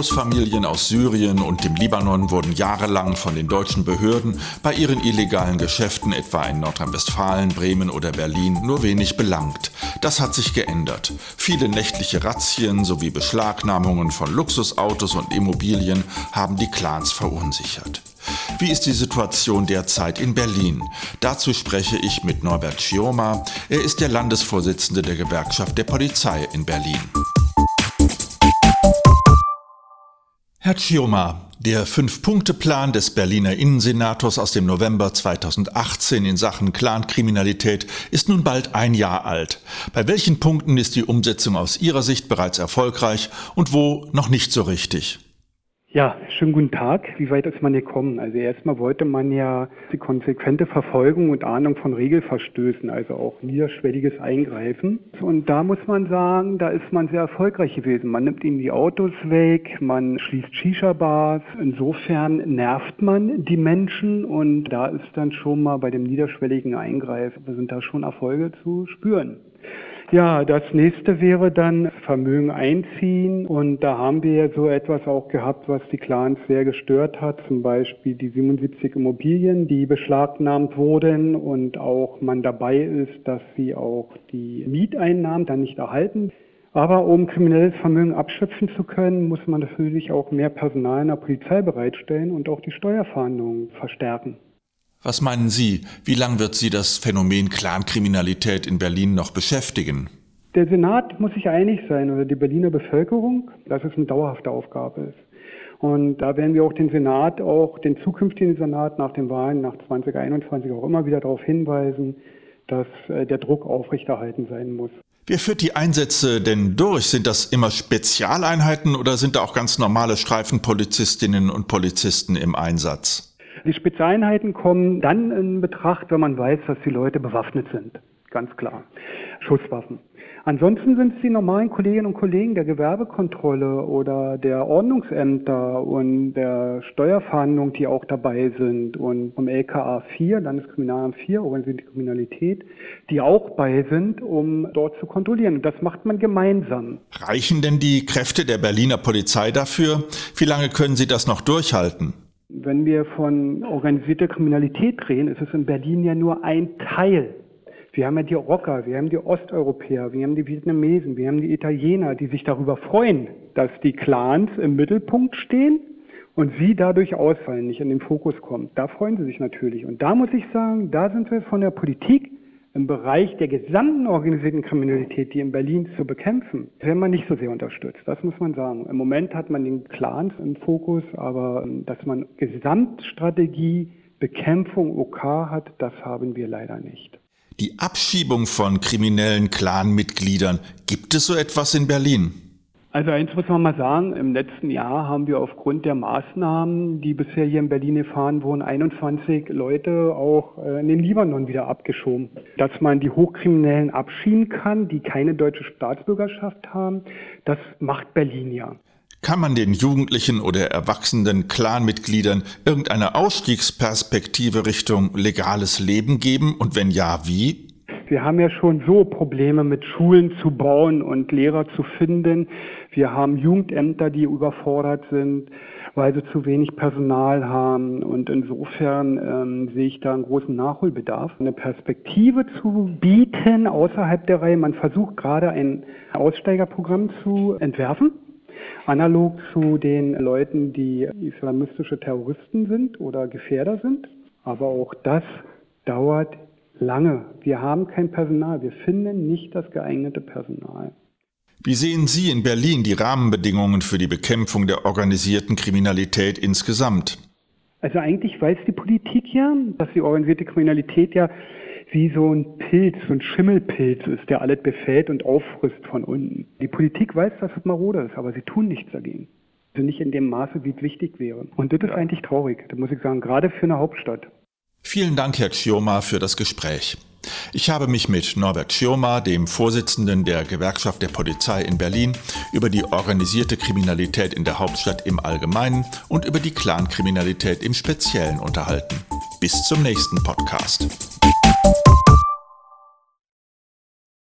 Großfamilien aus Syrien und dem Libanon wurden jahrelang von den deutschen Behörden bei ihren illegalen Geschäften etwa in Nordrhein-Westfalen, Bremen oder Berlin nur wenig belangt. Das hat sich geändert. Viele nächtliche Razzien sowie Beschlagnahmungen von Luxusautos und Immobilien haben die Clans verunsichert. Wie ist die Situation derzeit in Berlin? Dazu spreche ich mit Norbert Schioma. Er ist der Landesvorsitzende der Gewerkschaft der Polizei in Berlin. Herr Chioma, der Fünf-Punkte-Plan des Berliner Innensenators aus dem November 2018 in Sachen Clankriminalität ist nun bald ein Jahr alt. Bei welchen Punkten ist die Umsetzung aus Ihrer Sicht bereits erfolgreich und wo noch nicht so richtig? Ja, schönen guten Tag. Wie weit ist man gekommen? Also erstmal wollte man ja die konsequente Verfolgung und Ahnung von Regelverstößen, also auch niederschwelliges Eingreifen. Und da muss man sagen, da ist man sehr erfolgreich gewesen. Man nimmt ihnen die Autos weg, man schließt Shisha-Bars. Insofern nervt man die Menschen und da ist dann schon mal bei dem niederschwelligen Eingreifen, sind da schon Erfolge zu spüren. Ja, das nächste wäre dann Vermögen einziehen. Und da haben wir ja so etwas auch gehabt, was die Clans sehr gestört hat. Zum Beispiel die 77 Immobilien, die beschlagnahmt wurden und auch man dabei ist, dass sie auch die Mieteinnahmen dann nicht erhalten. Aber um kriminelles Vermögen abschöpfen zu können, muss man natürlich auch mehr Personal in der Polizei bereitstellen und auch die Steuerfahndungen verstärken. Was meinen Sie, wie lange wird Sie das Phänomen Clankriminalität in Berlin noch beschäftigen? Der Senat muss sich einig sein oder die Berliner Bevölkerung, dass es eine dauerhafte Aufgabe ist. Und da werden wir auch den Senat, auch den zukünftigen Senat nach den Wahlen nach 2021 auch immer wieder darauf hinweisen, dass äh, der Druck aufrechterhalten sein muss. Wer führt die Einsätze denn durch? Sind das immer Spezialeinheiten oder sind da auch ganz normale Streifenpolizistinnen und Polizisten im Einsatz? Die Spezialeinheiten kommen dann in Betracht, wenn man weiß, dass die Leute bewaffnet sind. Ganz klar. Schusswaffen. Ansonsten sind es die normalen Kolleginnen und Kollegen der Gewerbekontrolle oder der Ordnungsämter und der Steuerverhandlung, die auch dabei sind und vom LKA 4, Landeskriminalamt 4, organisierte Kriminalität, die auch bei sind, um dort zu kontrollieren. Und das macht man gemeinsam. Reichen denn die Kräfte der Berliner Polizei dafür? Wie lange können Sie das noch durchhalten? Wenn wir von organisierter Kriminalität reden, ist es in Berlin ja nur ein Teil. Wir haben ja die Rocker, wir haben die Osteuropäer, wir haben die Vietnamesen, wir haben die Italiener, die sich darüber freuen, dass die Clans im Mittelpunkt stehen und sie dadurch ausfallen, nicht in den Fokus kommen. Da freuen sie sich natürlich. Und da muss ich sagen, da sind wir von der Politik im Bereich der gesamten organisierten Kriminalität, die in Berlin zu bekämpfen, werden wir nicht so sehr unterstützt. Das muss man sagen. Im Moment hat man den Clans im Fokus, aber ähm, dass man Gesamtstrategie, Bekämpfung OK hat, das haben wir leider nicht. Die Abschiebung von kriminellen Clanmitgliedern, gibt es so etwas in Berlin? Also eins muss man mal sagen, im letzten Jahr haben wir aufgrund der Maßnahmen, die bisher hier in Berlin gefahren wurden, 21 Leute auch äh, in den Libanon wieder abgeschoben. Dass man die Hochkriminellen abschieben kann, die keine deutsche Staatsbürgerschaft haben, das macht Berlin ja. Kann man den Jugendlichen oder erwachsenen Clanmitgliedern irgendeine Ausstiegsperspektive Richtung legales Leben geben und wenn ja, wie? Wir haben ja schon so Probleme mit Schulen zu bauen und Lehrer zu finden. Wir haben Jugendämter, die überfordert sind, weil sie zu wenig Personal haben. Und insofern ähm, sehe ich da einen großen Nachholbedarf, eine Perspektive zu bieten außerhalb der Reihe. Man versucht gerade ein Aussteigerprogramm zu entwerfen analog zu den Leuten, die islamistische Terroristen sind oder Gefährder sind. Aber auch das dauert lange. Wir haben kein Personal. Wir finden nicht das geeignete Personal. Wie sehen Sie in Berlin die Rahmenbedingungen für die Bekämpfung der organisierten Kriminalität insgesamt? Also eigentlich weiß die Politik ja, dass die organisierte Kriminalität ja wie so ein Pilz, so ein Schimmelpilz ist, der alles befällt und auffrisst von unten. Die Politik weiß, dass es marode ist, aber sie tun nichts dagegen. Also nicht in dem Maße, wie es wichtig wäre. Und das ist eigentlich traurig, da muss ich sagen, gerade für eine Hauptstadt. Vielen Dank, Herr Chioma, für das Gespräch. Ich habe mich mit Norbert Chioma, dem Vorsitzenden der Gewerkschaft der Polizei in Berlin, über die organisierte Kriminalität in der Hauptstadt im Allgemeinen und über die Clankriminalität im Speziellen unterhalten. Bis zum nächsten Podcast.